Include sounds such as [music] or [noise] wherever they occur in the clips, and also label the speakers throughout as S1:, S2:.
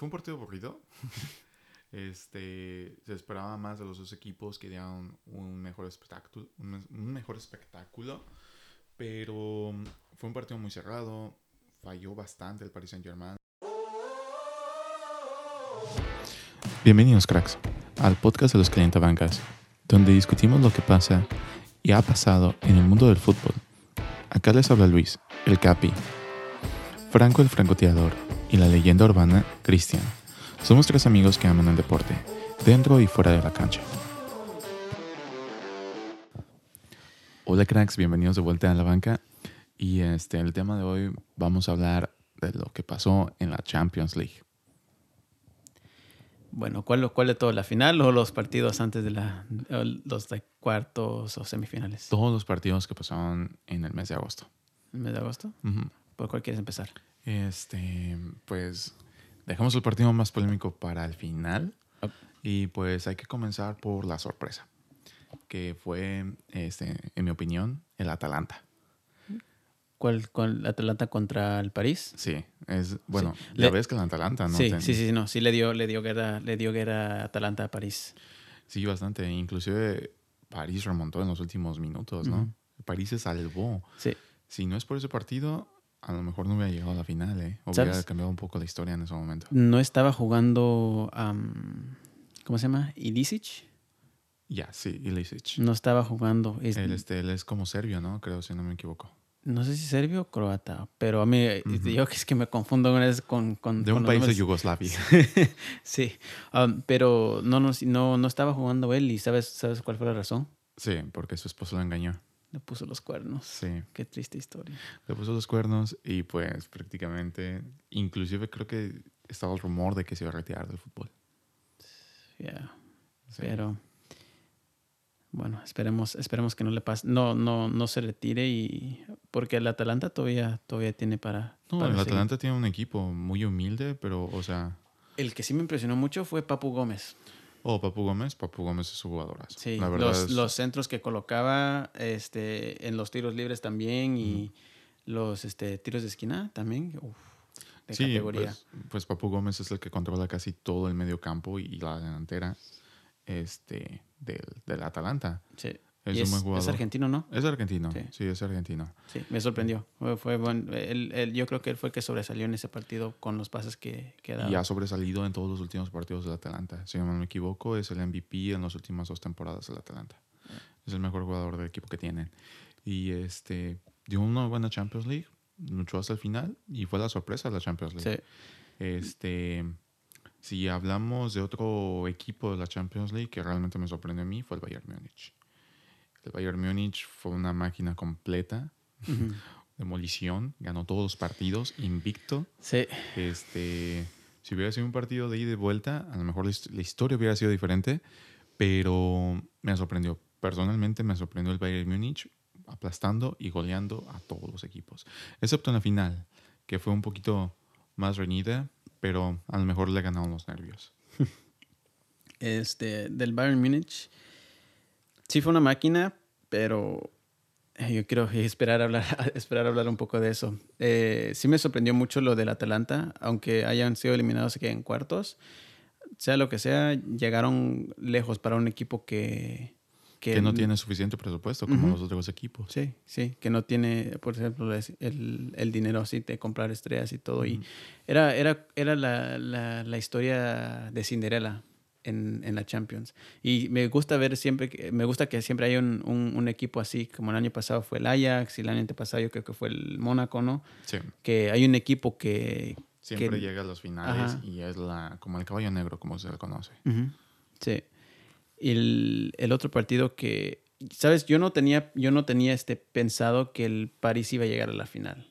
S1: fue un partido aburrido. [laughs] este, se esperaba más de los dos equipos que dieran un mejor espectáculo, un, mejor espectáculo, pero fue un partido muy cerrado, falló bastante el Paris Saint-Germain. Bienvenidos, cracks, al podcast de los Bancas, donde discutimos lo que pasa y ha pasado en el mundo del fútbol. Acá les habla Luis, el Capi, Franco el francotirador y la leyenda urbana Cristian. Somos tres amigos que aman el deporte, dentro y fuera de la cancha. Hola cracks, bienvenidos de vuelta a la banca. Y este, el tema de hoy vamos a hablar de lo que pasó en la Champions League.
S2: Bueno, ¿cuál, cuál de todo? ¿La final o los partidos antes de la, los de cuartos o semifinales?
S1: Todos los partidos que pasaron en el mes de agosto.
S2: ¿El mes de agosto? ¿Por cuál quieres empezar?
S1: Este, pues dejamos el partido más polémico para el final. Y pues hay que comenzar por la sorpresa, que fue, este, en mi opinión, el Atalanta.
S2: ¿Cuál, cuál Atalanta contra el París?
S1: Sí, es bueno, la vez que el Atalanta, ¿no?
S2: Sí, sí, sí, no, sí le dio, le dio guerra, le dio guerra a Atalanta a París.
S1: Sí, bastante. Inclusive París remontó en los últimos minutos, ¿no? París se salvó. Sí. Si no es por ese partido, a lo mejor no hubiera llegado a la final, ¿eh? Hubiera cambiado un poco la historia en ese momento.
S2: No estaba jugando, ¿cómo se llama? Ilicic.
S1: Ya, sí, Ilicic.
S2: No estaba jugando.
S1: él, este, él es como serbio, ¿no? Creo, si no me equivoco
S2: no sé si serbio o croata, pero a mí, yo que es que me confundo con... con
S1: de un país de Yugoslavia. [laughs]
S2: sí, um, pero no, no, no, no estaba jugando él y ¿sabes, ¿sabes cuál fue la razón?
S1: Sí, porque su esposo lo engañó.
S2: Le puso los cuernos. Sí. Qué triste historia.
S1: Le puso los cuernos y pues prácticamente, inclusive creo que estaba el rumor de que se iba a retirar del fútbol.
S2: Ya, pero... Bueno, esperemos, esperemos que no le pase, no, no, no se retire y porque el Atalanta todavía, todavía tiene para.
S1: No, el Atalanta tiene un equipo muy humilde, pero, o sea.
S2: El que sí me impresionó mucho fue Papu Gómez.
S1: Oh, Papu Gómez, Papu Gómez es su jugadorazo.
S2: Sí, los, los, centros que colocaba este, en los tiros libres también y los este, tiros de esquina también. Uf,
S1: de sí, categoría. Pues, pues Papu Gómez es el que controla casi todo el medio campo y la delantera este, del, del Atalanta.
S2: Sí. Es, un buen Es argentino, ¿no?
S1: Es argentino, sí, es argentino.
S2: Sí, me sorprendió. Fue, bueno. él, yo creo que él fue el que sobresalió en ese partido con los pases que, que
S1: Y ha sobresalido en todos los últimos partidos del Atalanta. Si no me equivoco, es el MVP en las últimas dos temporadas del Atalanta. Es el mejor jugador del equipo que tienen. Y este dio una buena Champions League, luchó hasta el final y fue la sorpresa de la Champions League. Sí. Este si hablamos de otro equipo de la Champions League que realmente me sorprendió a mí, fue el Bayern Múnich. El Bayern Múnich fue una máquina completa, [laughs] demolición, ganó todos los partidos, invicto.
S2: Sí.
S1: Este, si hubiera sido un partido de ida y de vuelta, a lo mejor la historia hubiera sido diferente, pero me sorprendió. Personalmente me sorprendió el Bayern Múnich aplastando y goleando a todos los equipos, excepto en la final, que fue un poquito más reñida, pero a lo mejor le ganaron los nervios. [laughs]
S2: Este, del Bayern Múnich, sí fue una máquina, pero eh, yo quiero esperar a hablar, [laughs] esperar hablar un poco de eso. Eh, sí me sorprendió mucho lo del Atalanta, aunque hayan sido eliminados aquí en cuartos. Sea lo que sea, llegaron lejos para un equipo que,
S1: que, no tiene suficiente presupuesto como los otros equipos.
S2: Sí, sí, que no tiene, por ejemplo, el, el dinero así de comprar estrellas y todo. Y era, era, era la, la, la historia de Cinderella en, en, la Champions. Y me gusta ver siempre, me gusta que siempre haya un, un, equipo así, como el año pasado fue el Ajax y el año pasado yo creo que fue el Mónaco, ¿no? Sí. Que hay un equipo que...
S1: Siempre llega a los finales y es la, como el caballo negro, como se le conoce.
S2: Sí el, el otro partido que, sabes, yo no tenía, yo no tenía este pensado que el París iba a llegar a la final.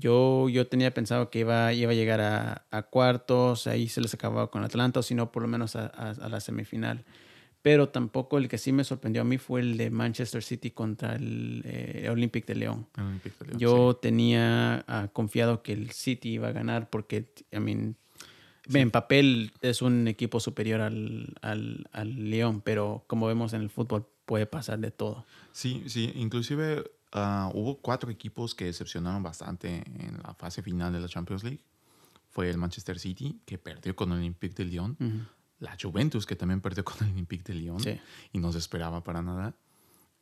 S2: Yo, yo tenía pensado que iba, iba a llegar a, a, cuartos, ahí se les acababa con Atlanta, o si no, por lo menos a, a, la semifinal. Pero tampoco el que sí me sorprendió a mí fue el de Manchester City contra el eh, Olympic de León. yo tenía ah, confiado que el City iba a ganar porque, I mean, en papel es un equipo superior al, al, al, León, pero como vemos en el fútbol puede pasar de todo.
S1: Sí, sí, inclusive ah, hubo cuatro equipos que decepcionaron bastante en la fase final de la Champions League. fue el Manchester City, que perdió con el Olympique de Lyon.
S2: Ujú.
S1: La Juventus, que también perdió con el Olympique de Lyon.
S2: Sí.
S1: Y no se esperaba para nada.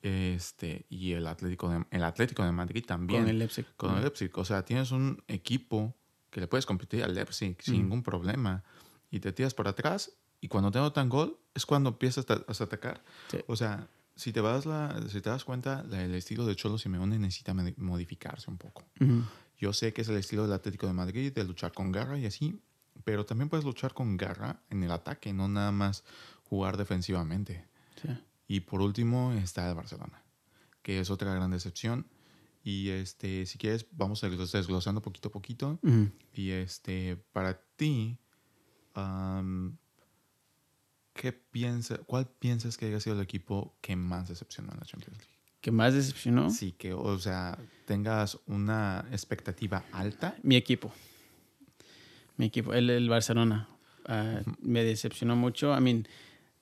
S1: Este, y el Atlético de, el Atlético de Madrid también.
S2: Con el Leipzig.
S1: Con el Leipzig. O sea, tienes un equipo que le puedes competir al Leipzig sin
S2: Mm.
S1: ningún problema. Y te tiras para atrás. Y cuando te anotan gol, es cuando empiezas a, a atacar.
S2: Sí.
S1: O sea, si te, vas la, si te das cuenta, la- el estilo de Cholo Simeone necesita modi- modificarse un poco.
S2: Ujú.
S1: Yo sé que es el estilo del Atlético de Madrid, de luchar con garra y así. Pero también puedes luchar con garra en el ataque, no nada más jugar defensivamente.
S2: Sí.
S1: Y por último está el Barcelona, que es otra gran decepción. Y este, si quieres, vamos desglosando poquito a poquito.
S2: Ujú.
S1: Y este, para ti, am, ¿qué piensa, ¿cuál piensas que haya sido el equipo que más decepcionó en la Champions League?
S2: ¿Qué más decepcionó?
S1: Sí, que, o sea, tengas una expectativa alta.
S2: Mi equipo. Mi equipo, el, el Barcelona. Ah, me decepcionó mucho. I mean,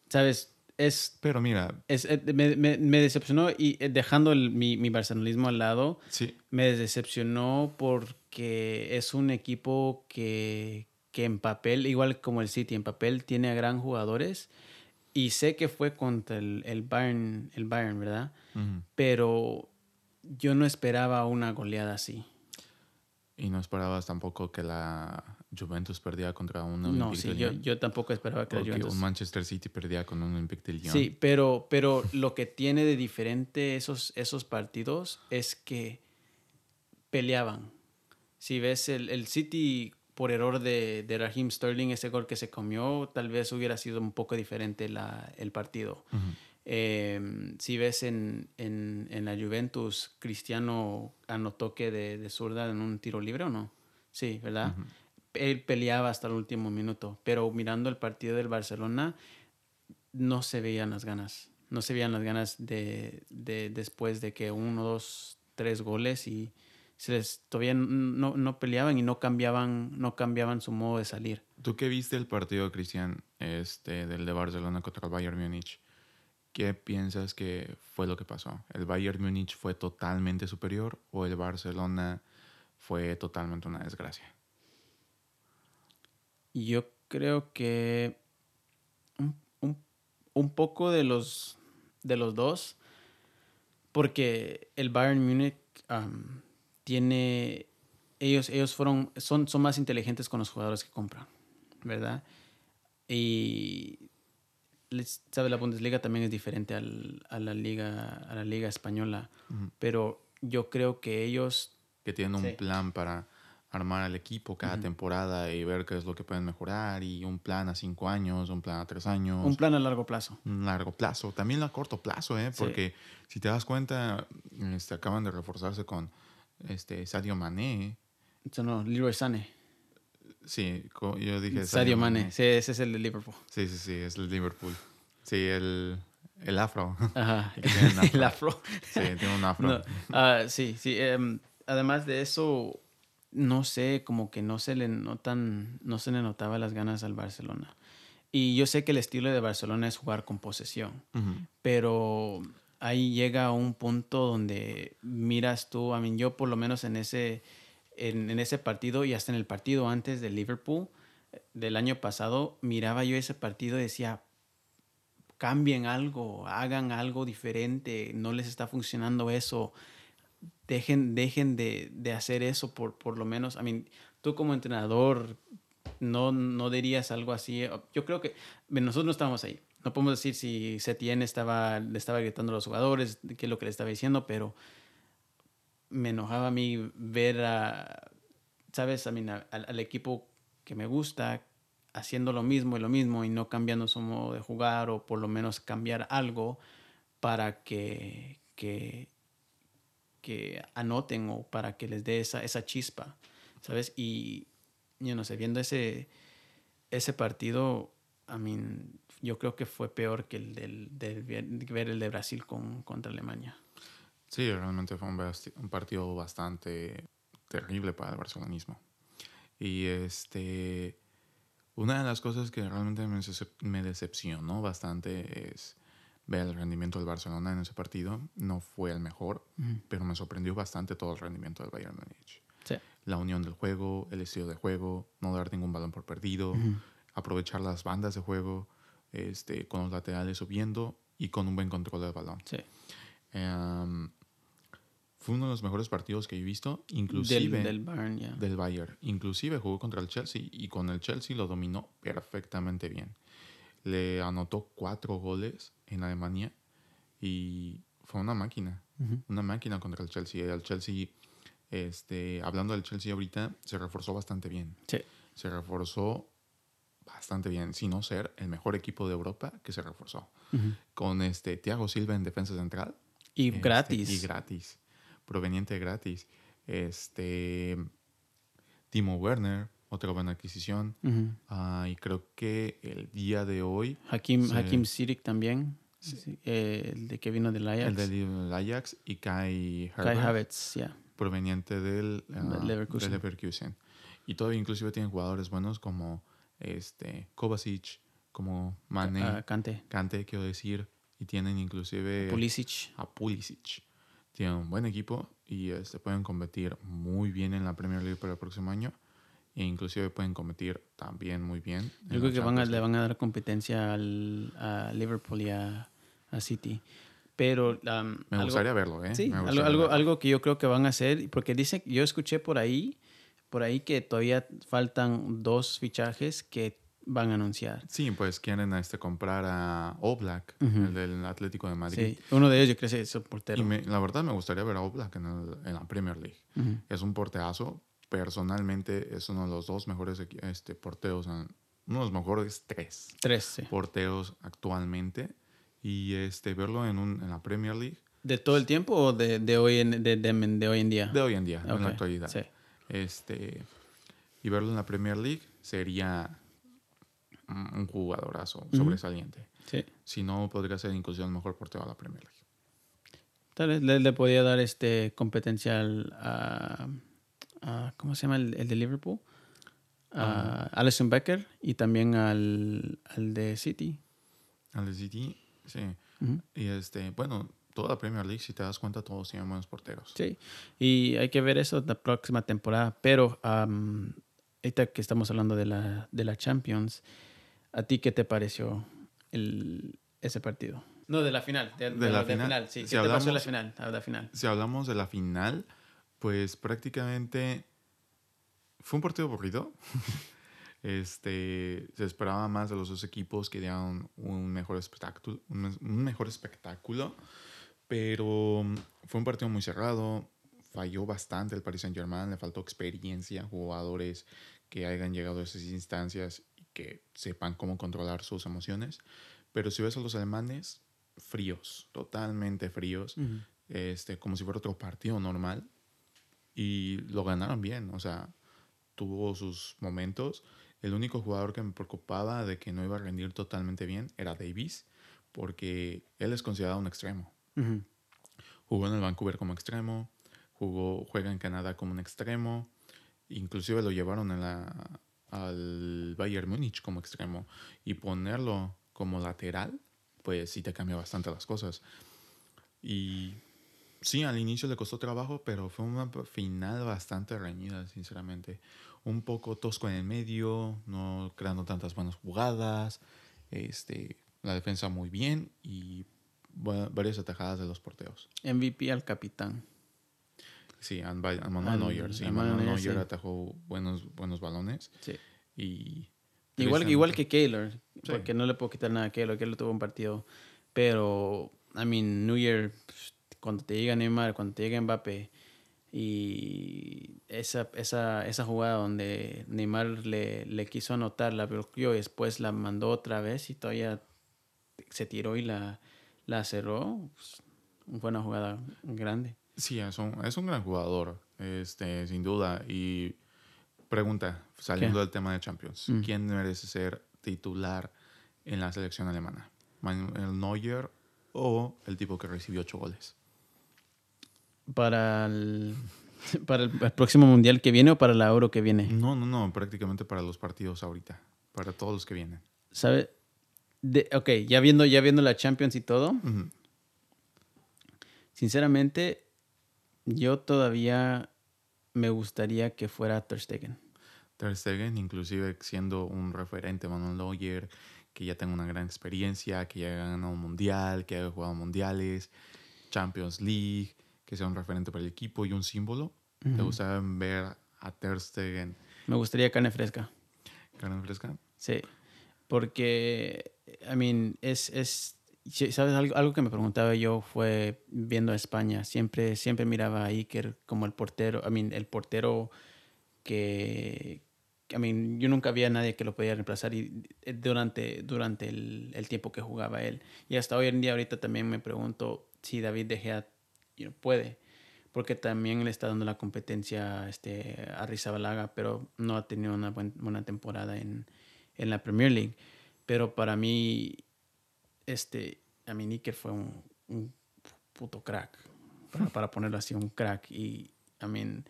S2: sabes, es,
S1: Pero mira,
S2: es eh, me, me- me decepcionó y eh, dejando el- mi, mi barcelonismo al lado,
S1: sí,
S2: me decepcionó porque es un equipo que, que en papel, igual como el City, en papel tiene a gran jugadores. Y sé que fue contra el, el Bayern, el Bayern, ¿verdad? Pero yo no esperaba una goleada así.
S1: y no esperabas tampoco que la Juventus perdiera contra un
S2: No,
S1: Olympique
S2: sí,
S1: de
S2: yo,
S1: Lyon.
S2: yo tampoco esperaba que
S1: o
S2: la
S1: que
S2: Juventus...
S1: un Manchester City perdía con un Olympique de Lyon.
S2: Sí, pero, pero lo que tiene de diferente esos, esos partidos es que peleaban. Si ves el, el City por error de, de Raheem Sterling, ese gol que se comió, tal vez hubiera sido un poco diferente la, el partido.
S1: Ujú.
S2: Eh, si ves en, en, en la Juventus, Cristiano anotó que de, de zurda en un tiro libre o no. Sí, ¿verdad?
S1: Ujú.
S2: Él peleaba hasta el último minuto, pero mirando el partido del Barcelona, no se veían las ganas. No se veían las ganas de, de después de que uno, dos, tres goles y se les todavía no, no peleaban y no cambiaban, no cambiaban su modo de salir.
S1: ¿Tú qué viste el partido, Cristian, este, del de Barcelona contra el Bayern Múnich? ¿Qué piensas que fue lo que pasó? ¿El Bayern Múnich fue totalmente superior o el Barcelona fue totalmente una desgracia?
S2: Yo creo que un, un- un poco de los, de los dos, porque el Bayern Múnich am, tiene, ellos, ellos fueron, son, son más inteligentes con los jugadores que compran, ¿verdad? Y, ¿sabe? La Bundesliga también es diferente al- a, la liga, a la liga española, pero yo creo que ellos
S1: Que tienen un plan para armar al equipo cada temporada y ver qué es lo que pueden mejorar y un plan a cinco años, un plan a tres años.
S2: un plan a largo plazo.
S1: un largo plazo, también a corto plazo, ¿eh?
S2: Sí.
S1: porque si te das cuenta, este, acaban de reforzarse con este, Sadio Mané.
S2: Eso no, Leroy Sané.
S1: Sí, yo dije
S2: Sadio Mane, sí, ese es el de Liverpool.
S1: Sí, sí, sí, es el Liverpool. Sí, el, el afro.
S2: Ajá. [laughs] [laughs]
S1: Afro.
S2: El afro.
S1: Sí, tiene un afro.
S2: No, ah, sí, sí. em, además de eso, no sé, como que no se le notan, no se le notaba las ganas al Barcelona. Y yo sé que el estilo de Barcelona es jugar con posesión, pero ahí llega un punto donde miras tú, a mí yo por lo menos en ese, en, ese partido y hasta en el partido antes de Liverpool eh, del año pasado, miraba yo ese partido y decía, cambien algo, hagan algo diferente, no les está funcionando eso, dejen, de, hacer eso por, por lo menos, I mean, tú como entrenador no, no dirías algo así, yo creo que nosotros no estábamos ahí, no podemos decir si Setien estaba, le estaba gritando a los jugadores, qué es lo que le estaba diciendo, pero me enojaba a mí ver a, ¿sabes? A- al, al equipo que me gusta haciendo lo mismo y lo mismo y no cambiando su modo de jugar o por lo menos cambiar algo para que, que, que anoten o para que les dé esa, esa chispa, ¿sabes? Y yo no sé, viendo ese, ese partido, I mean, yo creo que fue peor que el del, del ver el de Brasil con, contra Alemania.
S1: Sí, realmente fue un, un partido bastante terrible para el barcelonismo. Y este, una de las cosas que realmente me, me decepcionó bastante es ver el rendimiento del Barcelona en ese partido. No fue el mejor, pero me sorprendió bastante todo el rendimiento del Bayern Múnich.
S2: Sí.
S1: la unión del juego, el estilo de juego, no dar ningún balón por perdido, aprovechar las bandas de juego, este, con los laterales subiendo y con un buen control del balón.
S2: Sí.
S1: Em, fue uno de los mejores partidos que he visto, inclusive
S2: Del, del Bayern, ya.
S1: del Bayern. Inclusive jugó contra el Chelsea y con el Chelsea lo dominó perfectamente bien. Le anotó cuatro goles en Alemania y fue una máquina. Una máquina contra el Chelsea. El Chelsea, este, hablando del Chelsea ahorita, se reforzó bastante bien.
S2: Sí.
S1: Se reforzó bastante bien, sin no ser el mejor equipo de Europa que se reforzó. Con este Thiago Silva en defensa central.
S2: Y
S1: Este,
S2: gratis.
S1: Y gratis. Proveniente gratis. Este. Timo Werner, otra buena adquisición.
S2: Ujú.
S1: Ah, y creo que el día de hoy,
S2: Hakim. Hakim Ziyech también. Sí, eh, el de que vino del Ajax.
S1: el del Ajax y Kai
S2: Kai
S1: Havertz,
S2: ya.
S1: proveniente del ah,
S2: Leverkusen.
S1: del Leverkusen. Y todavía inclusive tienen jugadores buenos como este Kovacic, como Mane,
S2: Ah, Kante.
S1: Kante, quiero decir. Y tienen inclusive
S2: Pulisic.
S1: a Pulisic. Tienen un buen equipo y este, pueden competir muy bien en la Premier League para el próximo año. E inclusive pueden competir también muy bien. en
S2: Yo creo que van a, le van a dar competencia al, a Liverpool y a, a City. Pero um,
S1: Me
S2: algo-
S1: gustaría verlo, ¿eh?
S2: Sí, algo, algo,
S1: verlo.
S2: algo que yo creo que van a hacer, porque dice, yo escuché por ahí, por ahí que todavía faltan dos fichajes que van a anunciar.
S1: Sí, pues quieren este, comprar a Oblak,
S2: Ujú.
S1: el del Atlético de Madrid.
S2: Sí, uno de ellos yo creo que es el portero.
S1: Y me- la verdad me gustaría ver a Oblak en, el- en la Premier League. Es un porterazo. Personalmente es uno de los dos mejores este, porteros, en- uno de los mejores tres
S2: Tres, sí.
S1: porteros actualmente. Y este, verlo en, un, en la Premier League
S2: ¿De todo el tiempo o de, de hoy, en, de, de- de hoy en día?
S1: de hoy en día, en
S2: Ok,
S1: la actualidad.
S2: Sí.
S1: Este, y verlo en la Premier League sería un jugadorazo sobresaliente.
S2: sí.
S1: Si no, podría ser incluso el mejor portero de la Premier League.
S2: Tal vez le, le podía dar este competencia al- a, a- ¿cómo se llama el, el de Liverpool? A Alison Becker y también al, al de City.
S1: Al de City, sí. Y este, bueno, toda la Premier League, si te das cuenta, todos tienen buenos porteros.
S2: Sí, y hay que ver eso la próxima temporada. Pero am, ahorita que estamos hablando de la, de la Champions, ¿a ti qué te pareció el, ese partido? No, de la final. De,
S1: De la final.
S2: sí. ¿Qué
S1: Si
S2: te pareció la
S1: hablamos-
S2: final? A la final.
S1: Si hablamos de la final, pues prácticamente fue un partido aburrido. [laughs] este, se esperaba más de los dos equipos que dieran un mejor espectáculo, un mejor espectáculo, pero mm, fue un partido muy cerrado. Falló bastante el Paris Saint Germain, le faltó experiencia, jugadores que hayan llegado a esas instancias y que sepan cómo controlar sus emociones. Pero si ves a los alemanes, fríos, totalmente fríos este, como si fuera otro partido normal. Y lo ganaron bien, o sea, tuvo sus momentos. El único jugador que me preocupaba de que no iba a rendir totalmente bien era Davis, porque él es considerado un extremo. Jugó en el Vancouver como extremo, jugó, juega en Canadá como un extremo, inclusive lo llevaron al Bayern Múnich como extremo y ponerlo como lateral, pues sí te cambia bastante las cosas. Y sí, al inicio le costó trabajo, pero fue una final bastante reñida, sinceramente. Un poco tosco en el medio, no creando tantas buenas jugadas, este, la defensa muy bien y va- varias atajadas de los porteos.
S2: MVP al capitán.
S1: Sí, a Manuel Neuer. Sí,
S2: Manuel
S1: Neuer
S2: sí.
S1: atajó buenos, buenos balones
S2: Sí.
S1: y...
S2: Igual, igual que Keylor,
S1: Sí.
S2: porque no le puedo quitar nada a Keylor. Keylor tuvo un partido. Pero, I mean, Year, pff, cuando te llega Neymar, cuando te llega Mbappé, y esa, esa, esa jugada donde Neymar le, le quiso anotar, la bloqueó y después la mandó otra vez y todavía se tiró y la, la cerró, pues, fue una jugada grande.
S1: Sí, es un, es un gran jugador, este, sin duda. Y pregunta, saliendo
S2: ¿Qué?
S1: del tema de Champions,
S2: Mm.
S1: ¿quién merece ser titular en la selección alemana? ¿Manuel Neuer o el tipo que recibió ocho goles?
S2: Para el, para el, el próximo mundial que viene o para la Euro que viene.
S1: No, no, no, prácticamente para los partidos ahorita, para todos los que vienen.
S2: ¿Sabe? De, ok, ya viendo, ya viendo la Champions y todo, sinceramente, yo todavía me gustaría que fuera Ter Stegen.
S1: Ter Stegen, inclusive siendo un referente, Manuel Neuer, que ya tenga una gran experiencia, que ya haya ganado un mundial, que haya jugado mundiales, Champions League, que sea un referente para el equipo y un símbolo. ¿Te gustaría ver a Ter Stegen?
S2: Me gustaría carne fresca.
S1: ¿Carne fresca?
S2: Sí, porque, I mean, es, es ¿sabes? Algo, algo, que me preguntaba yo fue viendo a España, siempre, siempre miraba a Iker como el portero, I mean, el portero que, I mean, yo nunca había nadie que lo podía reemplazar y, eh, durante, durante el, el, tiempo que jugaba él. Y hasta hoy en día ahorita también me pregunto si David De Gea puede, porque también le está dando la competencia este, a Rizabalaga, pero no ha tenido una buena temporada en, en, la Premier League. Pero para mí, este, a mí Nicker fue un, un puto crack, para, [laughs] para, ponerlo así, un crack. Y, I mean,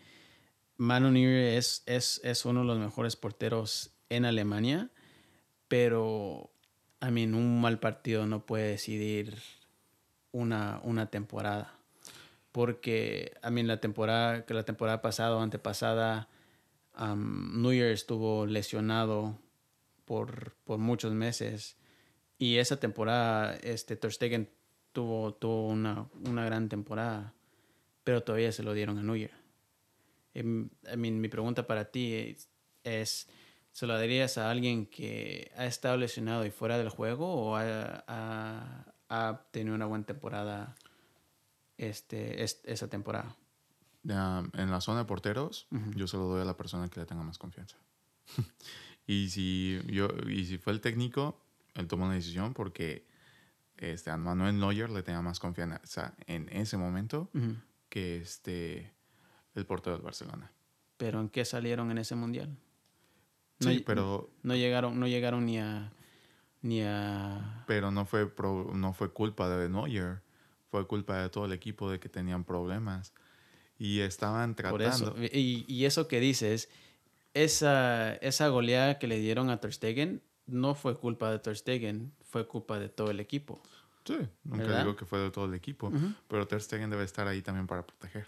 S2: Manu Neuer es, es, es, uno de los mejores porteros en Alemania, pero a mí un mal partido no puede decidir una, una temporada. Porque a mí la temporada, que la temporada pasada o antepasada, um, Neuer estuvo lesionado por, por, muchos meses. Y esa temporada, este, Ter Stegen tuvo, tuvo una, una gran temporada, pero todavía se lo dieron a Neuer. Em, mi pregunta para ti es, ¿se lo darías a alguien que ha estado lesionado y fuera del juego o ha, ha, tenido una buena temporada este, esa temporada?
S1: en la zona de porteros, yo se lo doy a la persona que le tenga más confianza. [laughs] y, si yo, y si fue el técnico, él tomó una decisión porque este, a Manuel Neuer le tenía más confianza en ese momento que este el portero del Barcelona.
S2: ¿Pero en qué salieron en ese mundial?
S1: sí, pero...
S2: No llegaron, no llegaron ni a... Ni a...
S1: Pero no fue, no fue culpa de Neuer. Fue culpa de todo el equipo de que tenían problemas. Y estaban tratando... Por
S2: eso. Y, y, eso que dices, esa, esa goleada que le dieron a Ter Stegen no fue culpa de Ter Stegen, fue culpa de todo el equipo.
S1: Sí, nunca digo que fue de todo el equipo, pero Ter Stegen debe estar ahí también para proteger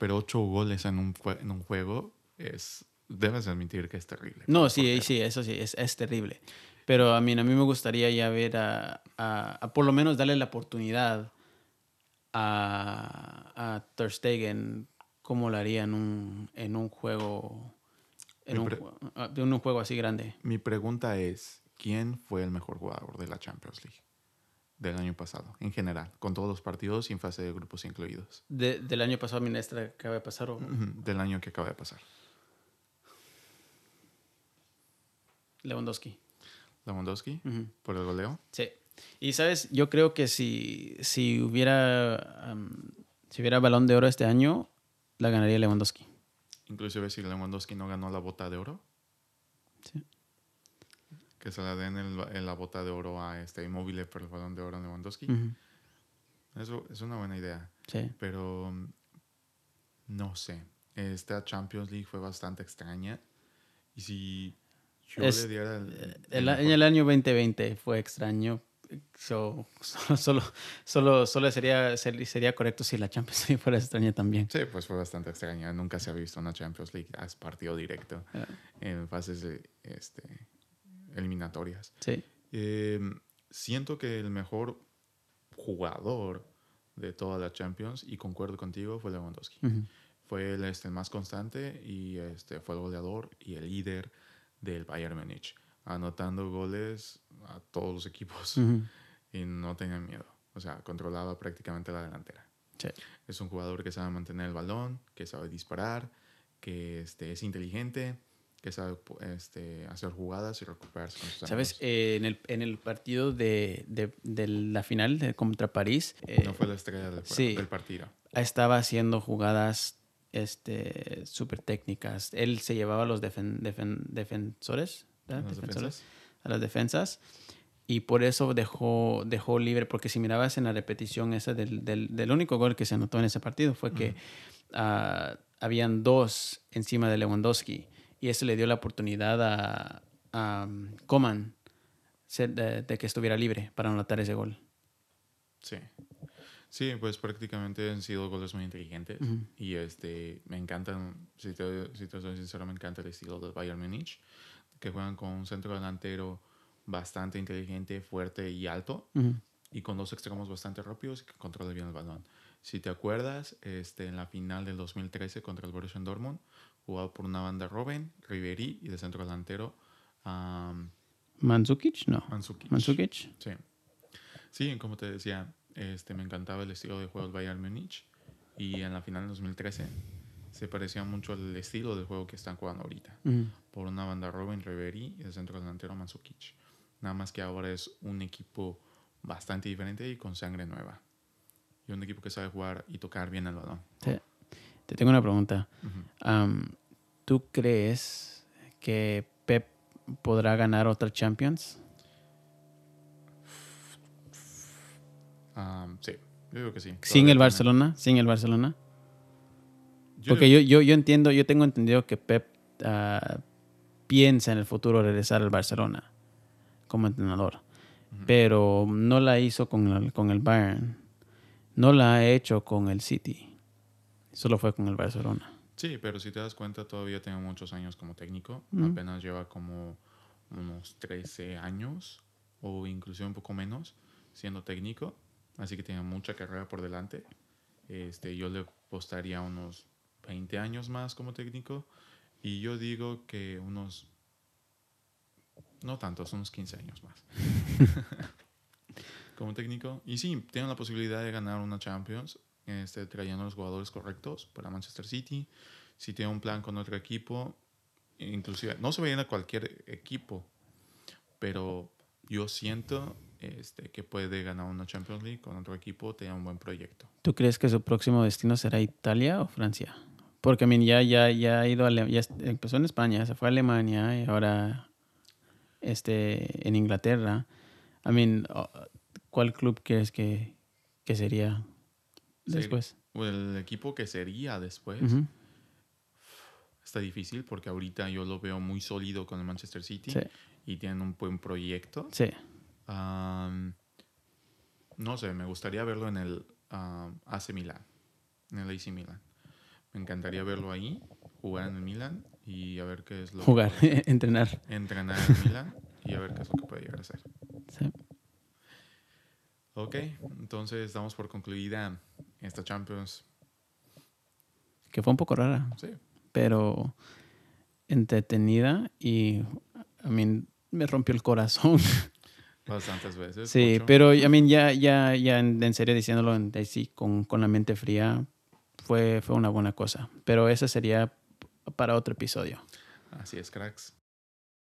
S1: pero ocho goles en un, en un juego es, debes admitir que es terrible.
S2: No, sí, sí, eso sí, es, es, terrible. Pero a mí, a mí me gustaría ya ver a, a, por lo menos darle la oportunidad a, a Ter Stegen como lo haría en un, en un juego en un, en un juego así grande.
S1: Mi pregunta es, ¿quién fue el mejor jugador de la Champions League? del año pasado, en general, con todos los partidos sin fase de grupos incluidos.
S2: ¿Del año pasado, ministra, que acaba de pasar? O?
S1: Del año que acaba de pasar.
S2: Lewandowski.
S1: Lewandowski, por el goleo.
S2: Sí. Y sabes, yo creo que si, si hubiera si hubiera balón de oro este año, la ganaría Lewandowski.
S1: Inclusive si Lewandowski no ganó la bota de oro. Sí que se la den en, la bota de oro a este inmóvil por el balón de oro a Lewandowski. Eso es una buena idea.
S2: Sí.
S1: Pero no sé. Esta Champions League fue bastante extraña. Y si yo le diera
S2: el, en el año 2020 fue extraño. [laughs] solo, solo, solo sería, sería correcto si la Champions League fuera extraña también.
S1: Sí, pues fue bastante extraña. Nunca se ha visto una Champions League as partido directo ah. en fases este, eliminatorias.
S2: Sí.
S1: Em, siento que el mejor jugador de toda la Champions, y concuerdo contigo, fue Lewandowski. Fue el, este, más constante y este, fue el goleador y el líder del Bayern Múnich, anotando goles a todos los equipos [laughs] y no tenía miedo. O sea, controlaba prácticamente la delantera.
S2: Sí.
S1: Es un jugador que sabe mantener el balón, que sabe disparar, que este, es inteligente que sabe este, hacer jugadas y recuperarse.
S2: ¿Sabes? Eh, en, el, en el partido de, de, de la final de, contra París.
S1: Eh, no fue la estrella del, sí, del, partido.
S2: Estaba haciendo jugadas este, súper técnicas. Él se llevaba a los defen, defensores, defensores a las defensas. Y por eso dejó, dejó libre, porque si mirabas en la repetición esa del, del, del único gol que se anotó en ese partido fue que uh, habían dos encima de Lewandowski y eso le dio la oportunidad a, a um, Coman de, que estuviera libre para anotar ese gol.
S1: Sí. Sí, pues prácticamente han sido goles muy inteligentes. Y este, me encantan, si te, si te soy sincero, me encanta el estilo del Bayern Múnich, que juegan con un centro delantero bastante inteligente, fuerte y alto, y con dos extremos bastante rápidos y que controlan bien el balón. Si te acuerdas, este, en la final del 2013 contra el Borussia Dortmund, jugado por una banda Robben, Ribery y de centro delantero um,
S2: Mandzukic, no.
S1: Mandzukic.
S2: Mandzukic.
S1: Sí. Sí, como te decía, este, me encantaba el estilo de juego del Bayern Múnich. Y en la final del 2013 se parecía mucho al estilo de juego que están jugando ahorita. Por una banda Robin Ribery y el centro delantero Mandzukic. Nada más que ahora es un equipo bastante diferente y con sangre nueva. Y un equipo que sabe jugar y tocar bien el balón.
S2: Te, te tengo una pregunta. ¿Tú crees que Pep podrá ganar otra Champions?
S1: Sí, yo digo que sí.
S2: Sin el Barcelona, sin el Barcelona.
S1: Yo
S2: Porque yo, yo, yo entiendo, yo tengo entendido que Pep ah, piensa en el futuro regresar al Barcelona como entrenador. Pero no la hizo con el, con el Bayern. No la ha hecho con el City. Solo fue con el Barcelona.
S1: Sí, pero si te das cuenta, todavía tiene muchos años como técnico. Apenas lleva como unos 13 años o inclusive un poco menos siendo técnico. Así que tiene mucha carrera por delante. Este, yo le apostaría unos 20 años más como técnico. Y yo digo que unos... No tantos, unos 15 años más. [laughs] como técnico. Y sí, tiene la posibilidad de ganar una Champions este, trayendo los jugadores correctos para Manchester City. Si tiene un plan con otro equipo, inclusive, no se vayan a cualquier equipo, pero yo siento este, que puede ganar una Champions League con otro equipo, tenga un buen proyecto.
S2: ¿Tú crees que su próximo destino será Italia o Francia? Porque I ya, ya, ya ha ido a ya empezó en España, se fue a Alemania y ahora este, en Inglaterra. I mean, oh, ¿cuál club crees que, que sería después?
S1: El equipo que sería después está difícil porque ahorita yo lo veo muy sólido con el Manchester City
S2: Sí,
S1: y tienen un buen proyecto.
S2: sí.
S1: Am, no sé, me gustaría verlo en el AC Milan, en el AC Milan. Me encantaría verlo ahí, jugar en el Milan y a ver qué es lo
S2: Jugar,
S1: que puede [laughs]
S2: entrenar.
S1: entrenar en el Milan y a ver qué es lo que puede llegar a hacer.
S2: Sí.
S1: Ok, entonces damos por concluida esta Champions.
S2: Que fue un poco rara,
S1: Sí,
S2: pero entretenida y I mean, me rompió el corazón. [laughs]
S1: bastantes veces.
S2: Sí, pero I mean, ya, ya, ya en, en serio diciéndolo en, sí, con, con la mente fría, fue, fue una buena cosa. Pero esa sería para otro episodio.
S1: Así es, cracks.